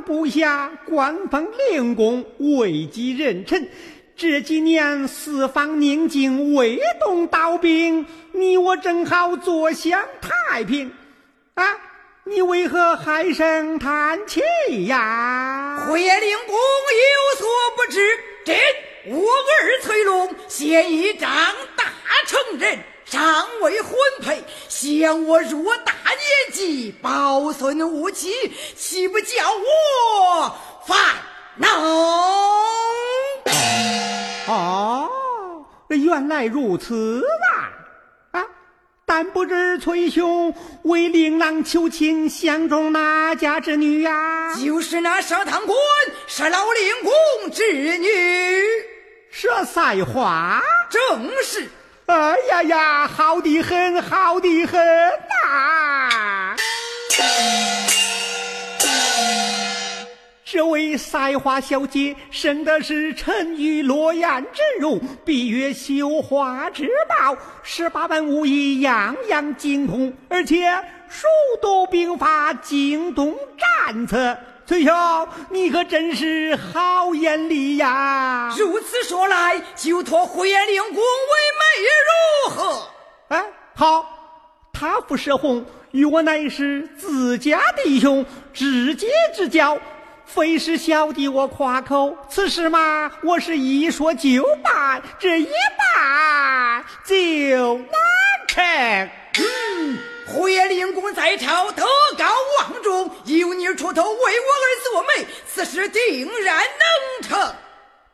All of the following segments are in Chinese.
部下，官封令公，位极人臣。这几年四方宁静，未动刀兵，你我正好坐享太平。啊，你为何唉声叹气呀？回灵公有所不知，朕我儿崔龙现已长大成人。尚未婚配，嫌我偌大年纪，抱孙无妻，岂不叫我烦恼？哦，原来如此啊！啊，但不知崔兄为令郎求亲，相中哪家之女呀？就是那上堂官，是老令公之女，佘赛花，正是。哎呀呀，好的很，好的很呐！这位赛花小姐生的是沉鱼落雁之容，闭月羞花之貌，十八般武艺样样精通，而且熟读兵法，精通战策。崔兄，你可真是好眼力呀！如此说来，就托胡延令公为媒如何？哎，好，他傅舍红与我乃是自家弟兄，知己之交，非是小弟我夸口。此事嘛，我是一说就办，这一办就难成。嗯。胡爷令公在朝，德高望重，有你出头为我儿做媒，此事定然能成。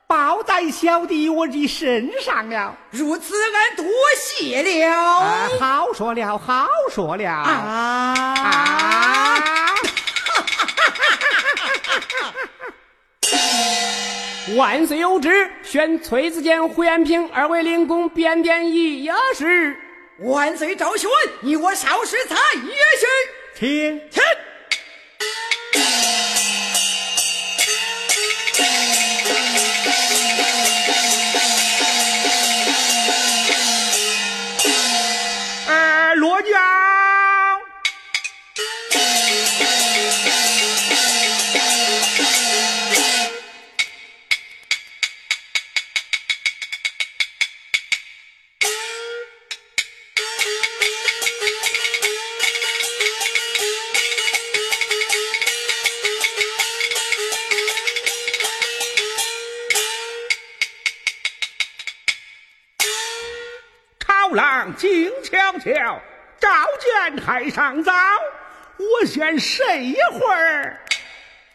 包在小弟我的身上了。如此，俺多谢了。好说了，好说了。啊！万岁有旨，选崔子建、胡延平二位领公，便点一事。万岁昭宣，你我少时才也许，请请。瞧，召见太上早。我先睡一会儿，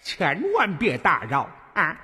千万别打扰啊。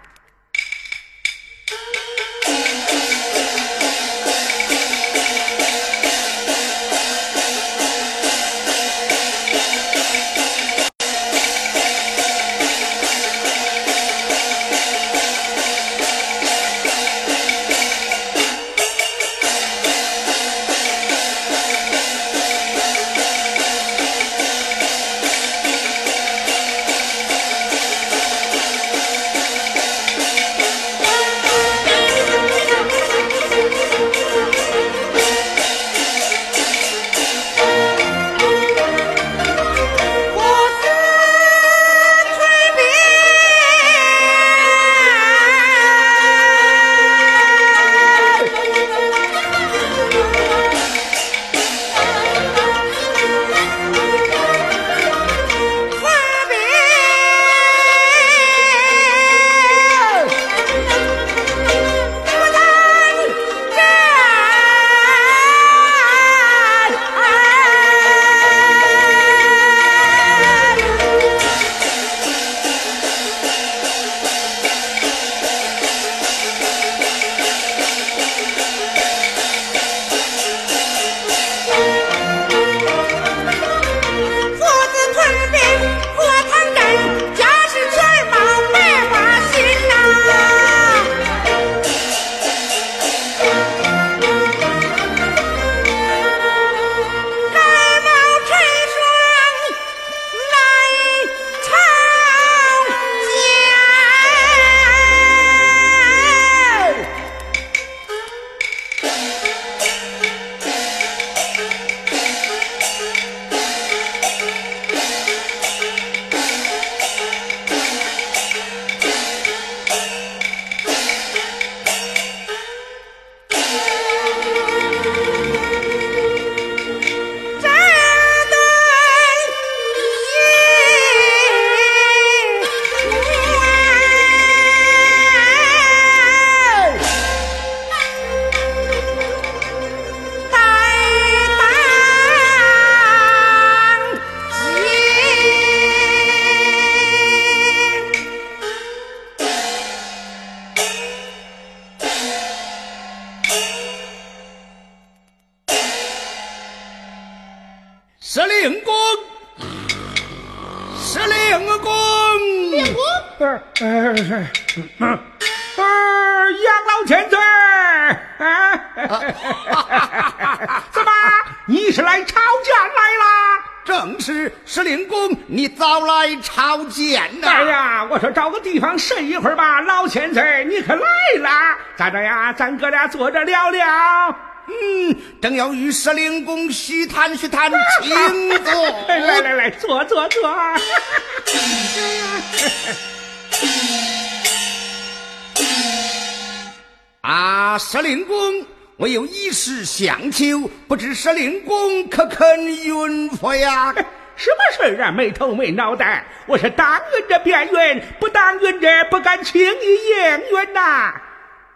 个地方睡一会儿吧。老千岁，你可来了，咋着呀？咱哥俩坐着聊聊。嗯，正要与石灵公虚谈虚谈，请坐。来来来，坐坐坐。啊，石灵公，我有一事相求，不知石灵公可肯允否呀？什么事儿啊？没头没脑袋。我是当允着便允，不当允着不敢轻易应允呐。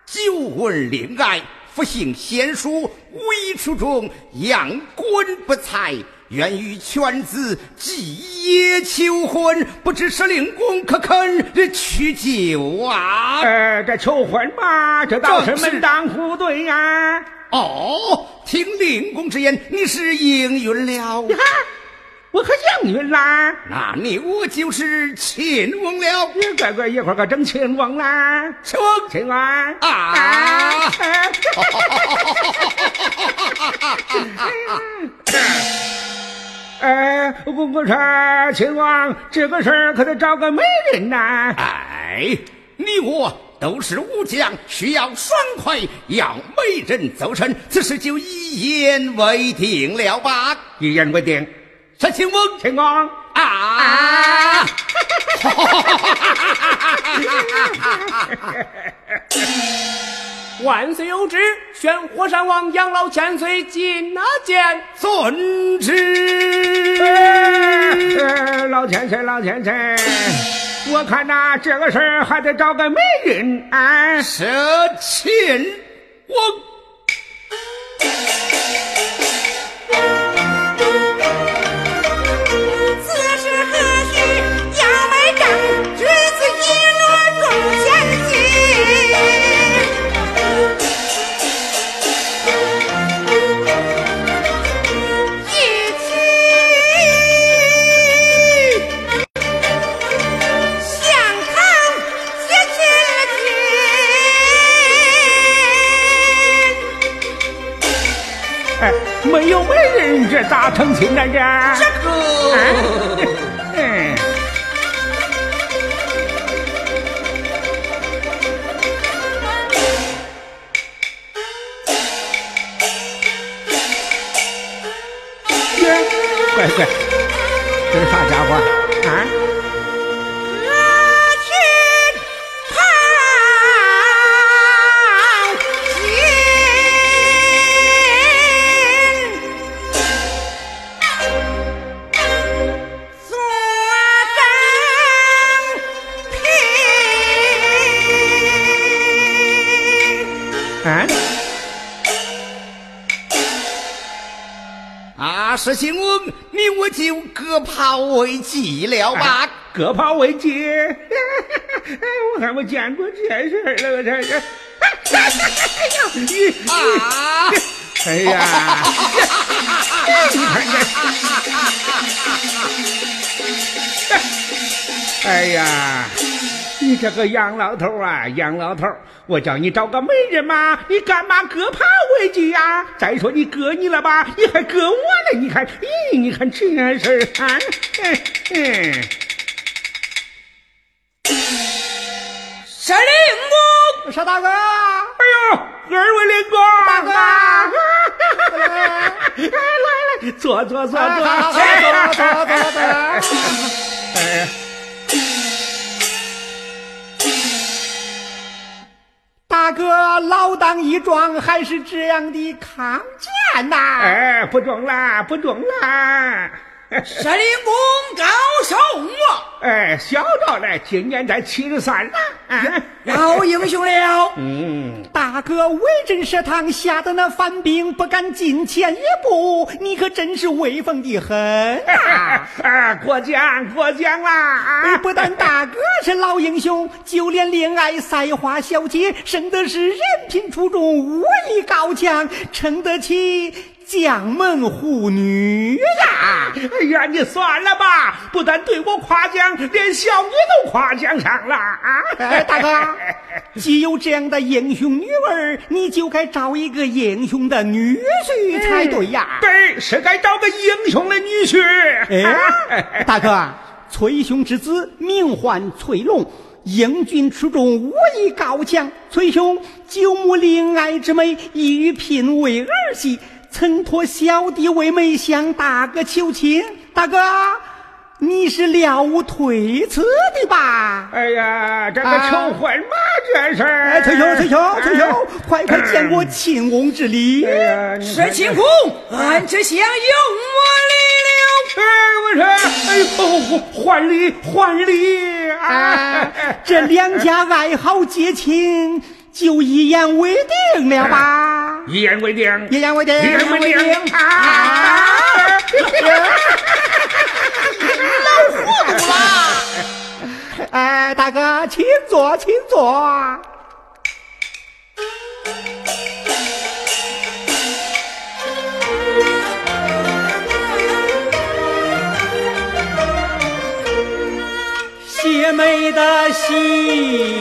久闻令爱，复姓贤淑，为书中养官不才，愿与犬子继业求婚，不知石令公可肯去就啊？呃，这求婚嘛，这倒是门当户对呀、哦，听令公之言，你是应允了你。看，我可应允啦。那你我就是亲王了。你乖乖，一会儿可整亲王啦。亲王亲王啊啊！哎，我我说亲王，这个事儿可得找个媒人呐。哎，你我都是武将，需要爽快，要媒人奏身，此事就一言为定了吧？一言为定，是亲翁亲王。啊！万岁有旨，宣火山王养老千岁进那见。遵旨。呃，老千岁，老千岁，我看呐、这个事儿还得找个媒人啊。是亲翁。这咋成亲呢？这这个。嗯，啊，是亲翁，你我就各抛为己了吧？各抛为己，我还没见过这事儿了，我这这。啊！哎呀，你看这，哎呀，你这个杨老头啊，杨老头，我叫你找个媒人嘛，你干嘛各抛为己呀、再说你割你了吧，你还割我呢，你看，咦，你看这事儿啊，嗯嗯。石灵公，邵大哥，哎呦，二位灵公，大哥来来来，坐坐坐坐，好好好坐坐坐坐哎，大哥，老当益壮，还是这样的康健呐、哎，不中啦，不中啦！石灵公高寿啊！哎，小赵呢，今年才七十三了。啊老英雄了，嗯，大哥威震食堂，吓得那犯兵不敢近前一步，你可真是威风的很啊！啊，过奖过奖啦！啊，不但大哥是老英雄，就连恋爱赛花小姐，生的是人品出众，武艺高强，撑得起将门虎女呀！哎呀，你算了吧，不但对我夸奖，连小女都夸奖上了啊！哎，大哥，既有这样的英雄女儿，你就该找一个英雄的女婿才对呀。对，是该找个英雄的女婿。哎，大哥，崔兄之子名唤崔龙。英俊出众，武艺高强。崔兄久慕怜爱之美，意欲聘为儿媳，曾托小弟为媒向大哥求亲。大哥，你是了无推辞的吧？哎呀，这个求婚嘛，这事儿。哎，崔兄，崔兄，崔兄，快快见我亲翁之礼。是亲公，俺这相迎我来了。哎，我说，哎呦，还礼，还礼。啊，这两家爱好结亲，就一言为定了吧？一言为定，一言为定，一言为定啊！老糊涂了！哎，大哥，请坐，请坐。姐妹的喜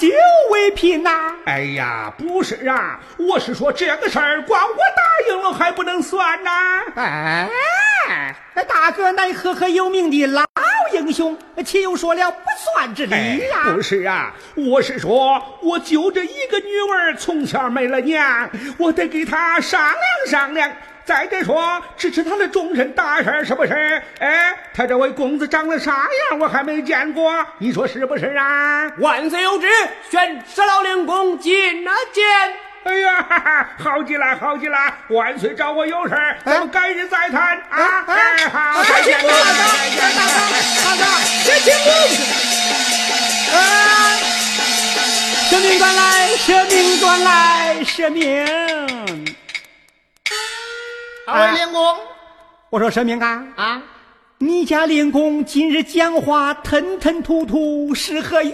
羊酒为聘呐！哎呀，不是啊，我是说这个事儿，光我答应了还不能算呐！哎，大哥乃赫赫有名的老英雄，岂有说了不算之理呀？不是啊，我是说，我就这一个女儿，从小没了娘，我得给她商量商量。再者说，支持他的终身大事是不是？哎，他这位公子长得啥样，我还没见过，你说是不是啊？万岁有旨，宣十老令公觐那见。哎呀，哈哈，好极了，好极了！万岁找我有事咱们改日再谈啊！哎，好，再见，大哥，再见，大哥，大哥，谢清公。啊！舍命断来，舍命断来，舍命。二位令公，我说神明啊啊！你家令公今日讲话吞吞吐吐，是何缘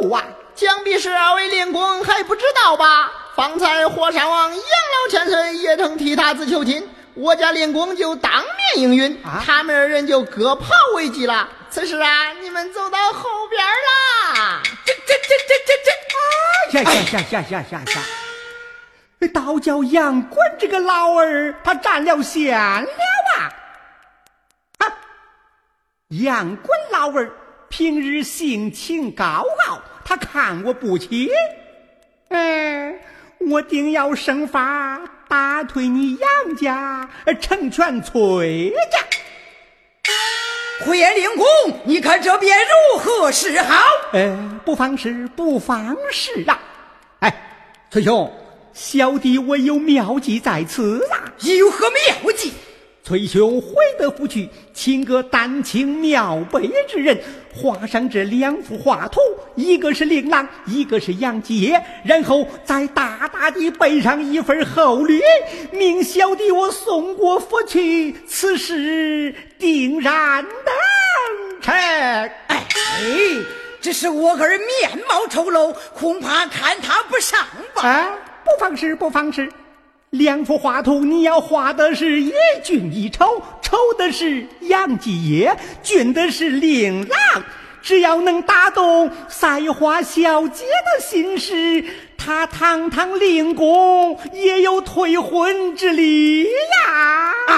故啊？想必是二位令公还不知道吧？方才火山王杨老千岁也曾替他子求亲，我家令公就当面应允，啊、他们二人就各跑为吉了。此时啊，你们走到后边啦！这这这这这这！啊呀呀呀呀呀呀！倒叫杨滚这个老儿，他占了先了啊！啊，杨滚老儿平日性情高傲，他看我不起，嗯，我定要生法打退你杨家，成全崔家。回言令公，你看这便如何是好？呃，不妨事，不妨事啊！哎，崔兄。小弟我有妙计在此啊！有何妙计？崔兄回得府去，请个丹青妙笔之人，画上这两幅画图，一个是令郎，一个是杨杰，然后再大大的备上一份厚礼，命小弟我送过府去，此事定然能成。哎，只是我儿面貌丑陋，恐怕看他不上吧。啊不妨事，不妨事。两幅画图，你要画的是一俊一丑，丑的是杨继业，俊的是令郎。只要能打动赛花小姐的心事，他他堂堂令公也有退婚之理呀！啊，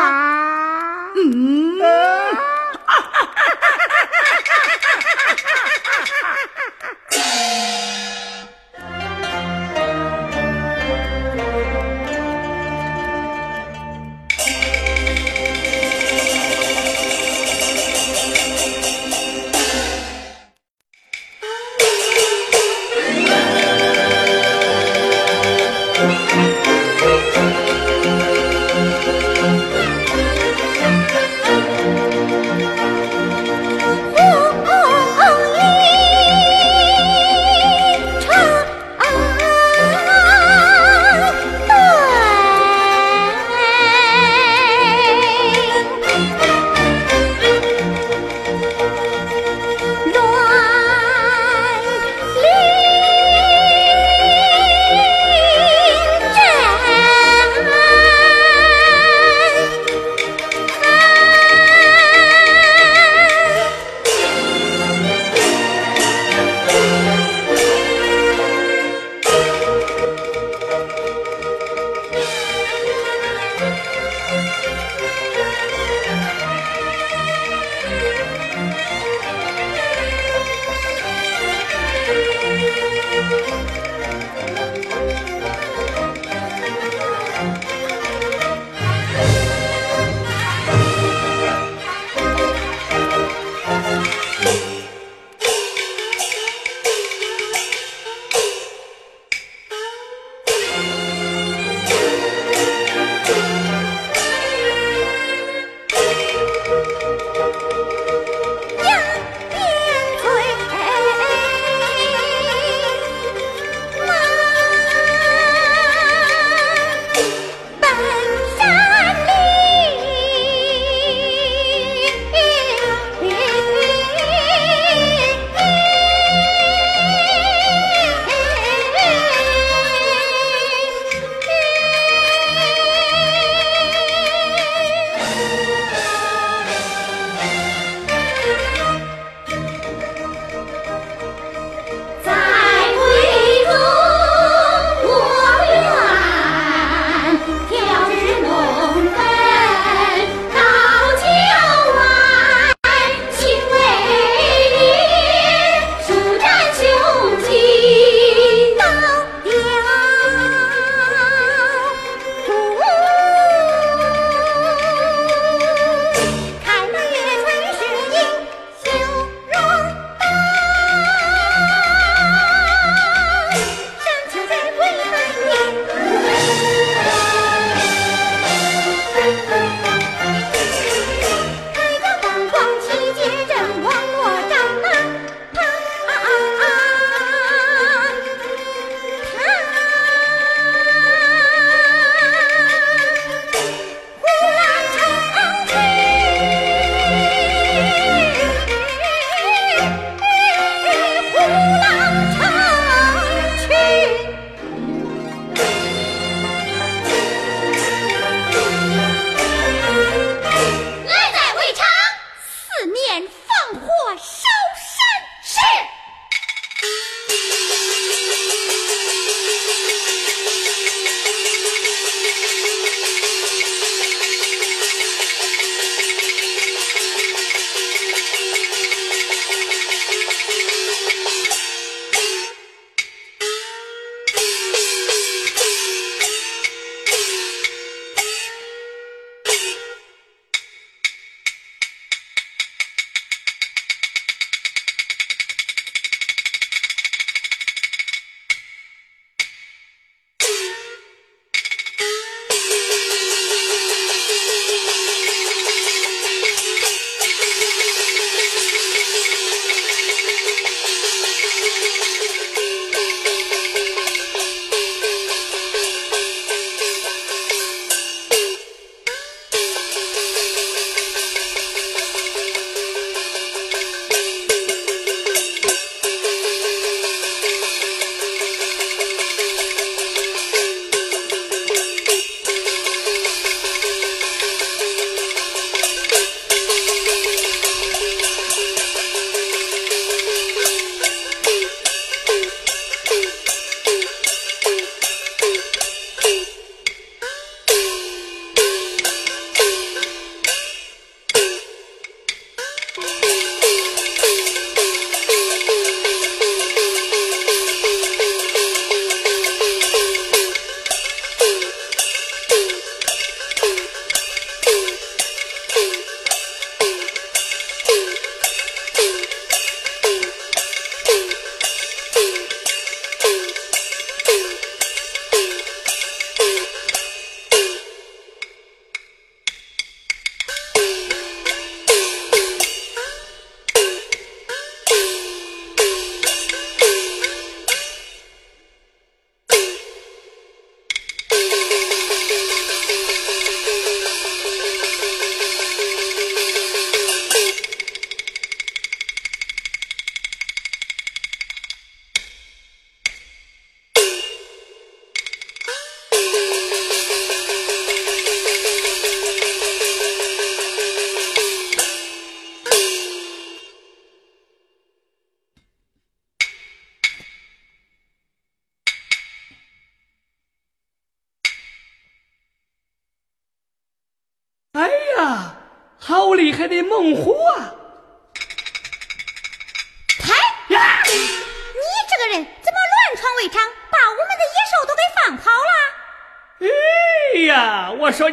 啊，嗯，呀，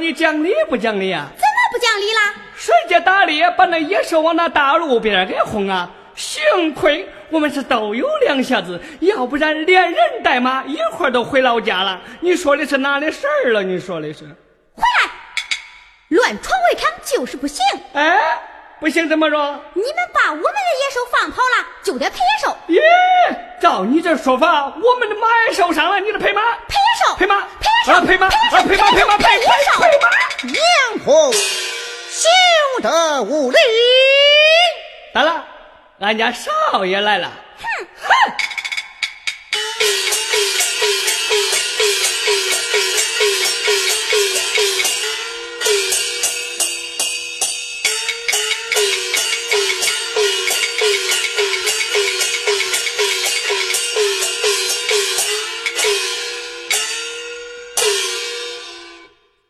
你讲理不讲理呀、怎么不讲理啦？谁家打猎把那野兽往那大路边给轰啊？幸亏我们是都有两下子，要不然连人带马一块儿都回老家了。你说的是哪里事儿了？你说的是？回来！乱闯围场就是不行，哎，不行怎么着？你们把我们的野兽放跑了，就得赔野兽，耶，照你这说法，我们的马也受伤了，你得赔马？赔野兽，赔马？赔野兽，啊赔马？啊赔马？赔马？赔赔野兽赔马？杨红休得无礼！咋了，俺家少爷来了。哼哼。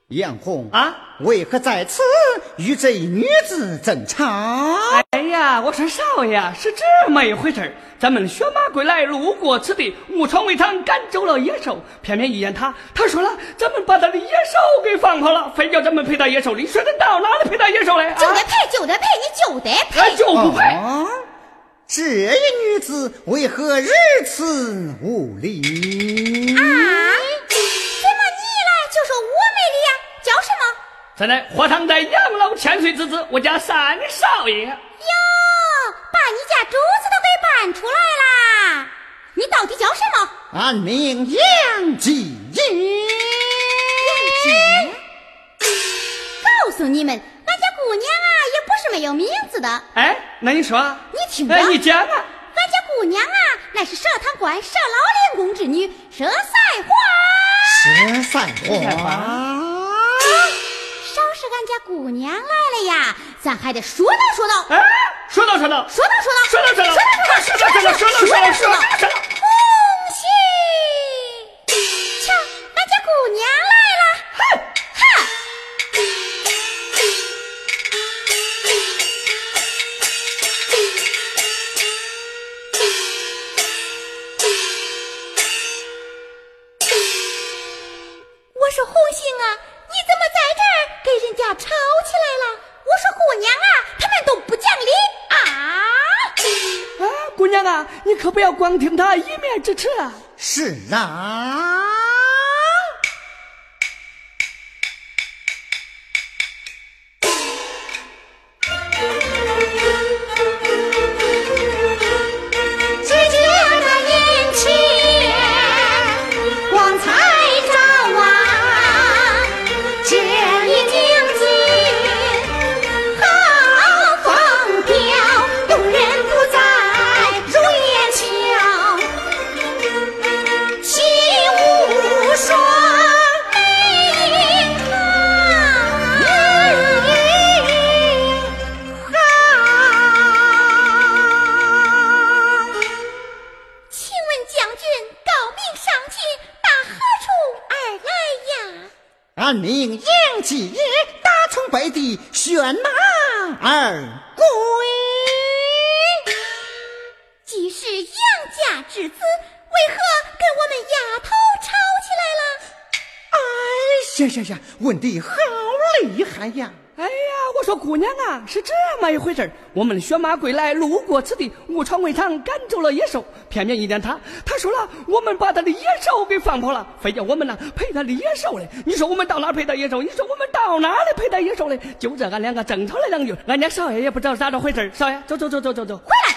杨红啊，为何在此与这女子争吵？哎呀，我说少爷是这么一回事儿咱们选马归来，路过此地，误闯围场，赶走了野兽。偏偏遇见他，他说了，咱们把他的野兽给放跑了，非叫咱们陪他野兽。你说得到哪里陪他野兽嘞？啊就得赔，就得赔，你就得陪。他。就不赔。啊，这一女子为何如此无礼？啊？么？现在火堂在养老千岁之子，我家三少爷。哟，把你家主子都给搬出来啦！你到底叫什么？俺名杨继英。杨告诉你们，俺家姑娘啊，也不是没有名字的。哎，那你说，你听着，哎，你讲啊。俺家姑娘啊，乃是佘堂官佘老廉公之女佘赛花。佘赛花。姑娘来了呀，咱还得说道说道，哎，说道说道，说道说道，说道说道，说道说道，说道说道，说道说道。光听他一面之词啊！是啊，么一回事我们的选马归来，路过此地，误闯围场，赶走了野兽。偏偏一见他，他说了，我们把他的野兽给放跑了，非叫我们呢赔他的野兽嘞。你说我们到哪儿赔他野兽？你说我们到哪里赔他野兽嘞？就这，俺两个争吵了两句，俺家少爷也不知道咋着回事儿少爷，走走走走走走。回来！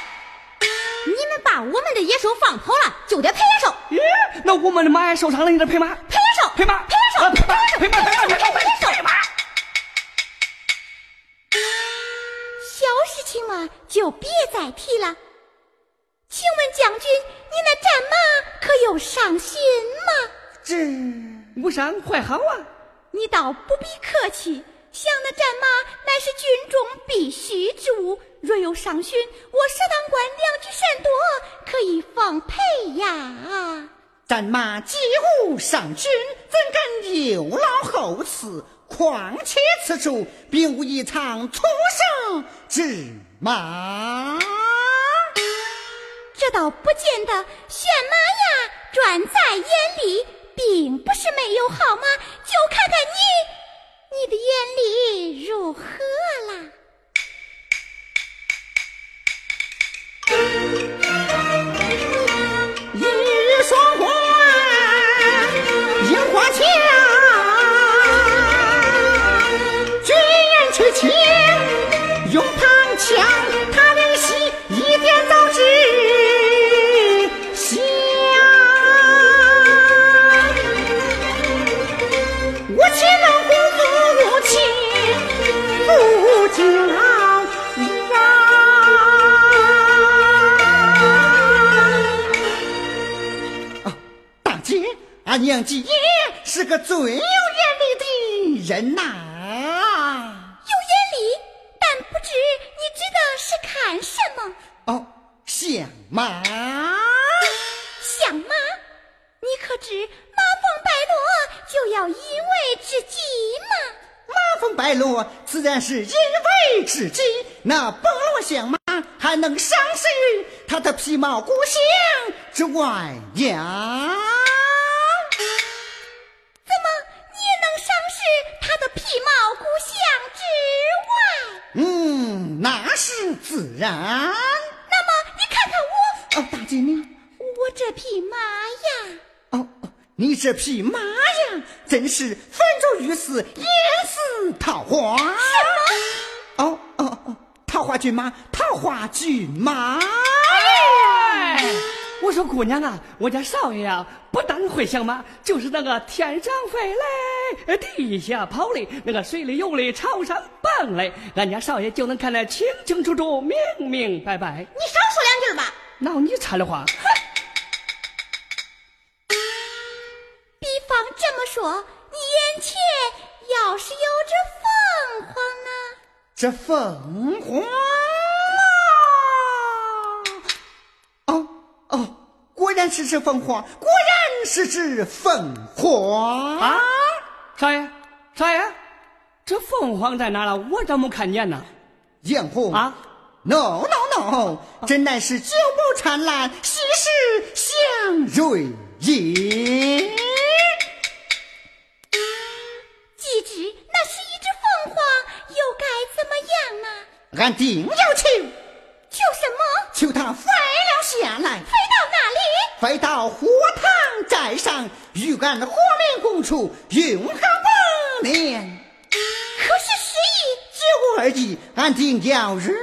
你们把我们的野兽放跑了，就得赔野兽，咦，那我们的马也受伤了，你得赔马，赔野兽，赔马，赔野兽，赔马，赔马，赔马，赔马，赔野兽事情嘛，就别再提了。请问将军，你那战马可有上心吗？这无伤还好啊。你倒不必客气，想那战马乃是军中必须之物，若有伤勋，我佘当官良知甚多，可以奉陪呀。战马既无上军，怎敢有劳后赐？况且此处并无一场出生之马。这倒不见得，选马呀，转在眼里，并不是没有好马，就看看你，你的眼里如何啦？俺娘子也是个最有眼力的人呐、有眼力，但不知你指的是看什么？哦，相马，相马？你可知马蜂败落就要引为知己吗？马蜂败落自然是因为知己。那崩落相马还能伤势于它的皮毛骨相之外呀？那是自然。那么你看看我，哦，大姐你，我这匹马呀，哦哦，你这匹马呀，真是粉如玉丝，艳似桃花。什么？哦哦哦，桃花骏马，桃花骏马。哎，我说姑娘啊，我家少爷啊、不但会相马，就是那个天上飞嘞，地下跑嘞，那个水里游嘞，朝上蹦嘞，俺家少爷就能看得清清楚楚、明明白白。你少说两句吧。闹你掺的话，比方这么说，你眼前要是有只凤凰呢？这凤凰然是只凤凰，果然是只凤凰啊！少爷，少爷，这凤凰在哪了？我怎么没看见呢？艳红啊！No No No，真乃是九眸灿烂，喜事祥瑞也。既知那是一只凤凰，又该怎么样呢？俺定要求，求什么？求他飞了下来，飞到？火塘寨上，与俺火面共处，永恒百年。可是失忆。只我而已，俺定要日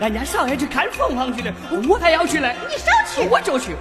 人家少爷去看凤凰去了，我还要去呢。你少去，我就去。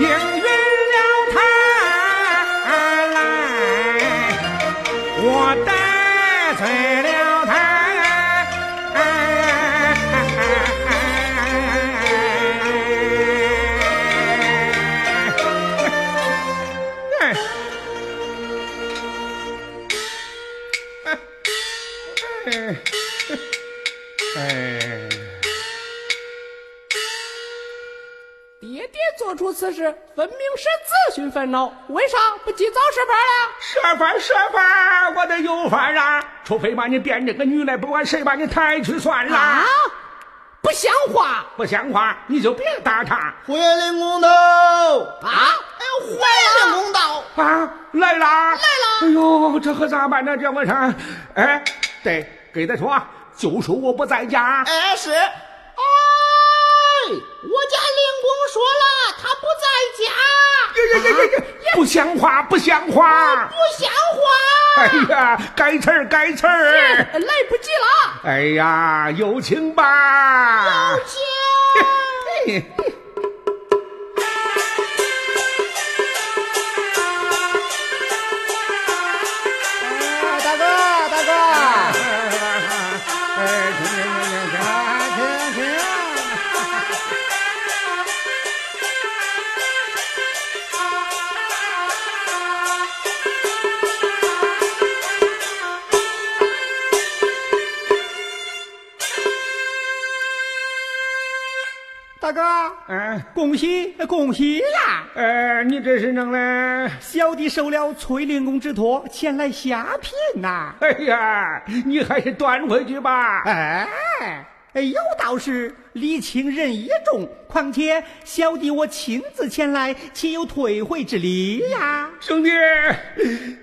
应烦恼，为啥不及早设法了？设法设法，我得有法啊！除非把你变这个女来，不管谁把你抬去算了。啊，不像话不像话，你就别打他回灵公道，啊！哎呦，回灵公道，啊！来啦，来啦！哎呦，这可咋办呢？这我上，哎，对，给他说，就说我不在家。哎，是。哎，我家灵公说了，他不在家。呀呀呀呀呀！不像话，不像话！不像话！哎呀，改词儿，改词儿！来不及了！哎呀，有请吧！有请！恭喜恭喜啦！呃，你这是弄嘞？小弟受了崔灵公之托，前来下聘呐。哎呀，你还是端回去吧。哎，哎有道是礼轻人意重，况且小弟我亲自前来，岂有退回之理呀？兄弟，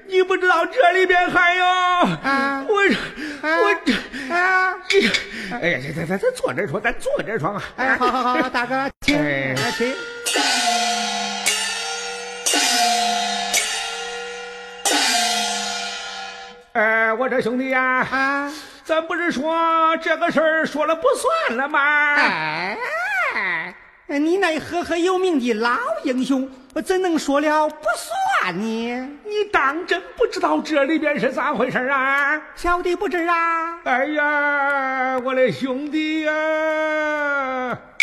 你不知道这里边还有啊我啊我这啊！哎呀，咱咱咱坐这儿说，咱坐这儿说啊。哎，好好好，大哥，请哎哎请。哎，我这兄弟呀、啊，咱不是说这个事儿说了不算了吗？哎，你那赫赫有名的老英雄，我怎能说了不算呢？你当真不知道这里边是咋回事啊？小弟不知啊。哎呀，我的兄弟呀、怎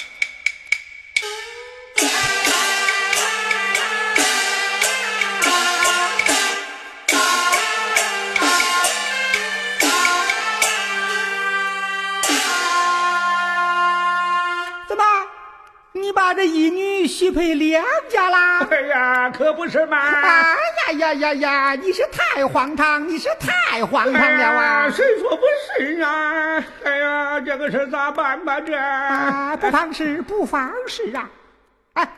把这一女许配两家啦？哎呀，可不是嘛！哎呀呀呀呀！你是太荒唐，你是太荒唐了哎啊呀！谁说不是啊？哎呀，这个事咋办吧？这啊，不妨事，不妨事啊！哎，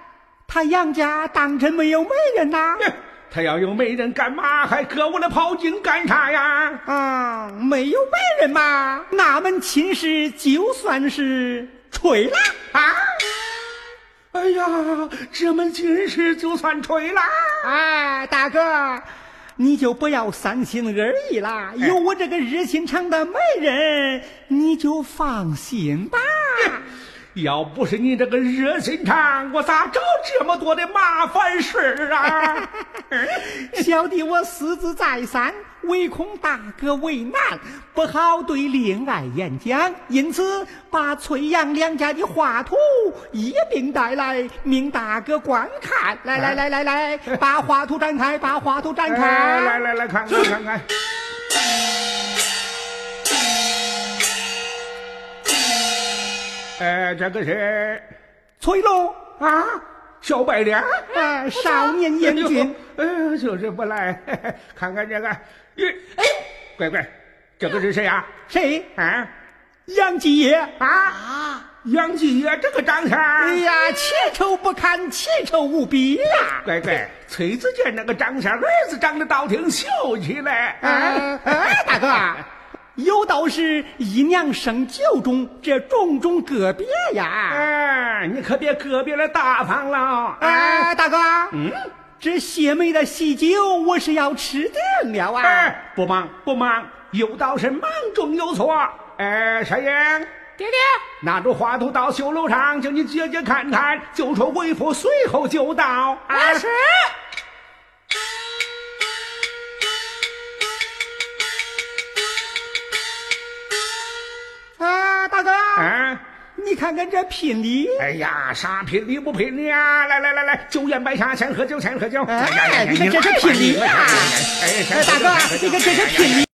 他杨家当真没有媒人呐？他要有媒人，干嘛还搁我的袍襟干啥呀？啊，没有媒人嘛，那门亲事就算是吹了啊！哎呀，这门亲事就算吹了。哎，大哥，你就不要三心二意啦，哎有我这个热心肠的媒人，你就放心吧。要不是你这个热心肠，我咋找这么多的麻烦事儿啊？小弟我私自再三，唯恐大哥为难，不好对恋爱演讲，因此把崔杨两家的画图一并带来，命大哥观看。来来来来来，把画图展开，把画图展哎开。来来来，看看看看。哎，这个是崔龙啊，小白脸。啊，少年英俊。哎呦，就是不赖。嘿嘿看看这个，咦哎，乖乖，这个是谁啊、谁？啊？杨继业。啊啊！杨继业这个长相，哎呀，奇丑不堪，奇丑无比呀！乖乖，崔子健那个长相，儿子长得倒挺秀气嘞。哎哎，大哥啊，有道是姨娘生九种，这种种个别呀。哎，你可别个别的大方了。哎，大哥，嗯，这谢梅的喜酒我是要吃定了啊！哎，不忙不忙，有道是忙中有错。哎，少英，爹爹，拿着花图到绣楼上，叫你姐姐看看，就说为父随后就到。啊，是。你看看这聘礼，哎呀，啥聘礼不聘礼啊？来来来来，酒宴摆下，先喝酒，先喝酒。哎呀你看这是聘礼呀哎，哎，大哥，你看这是聘礼。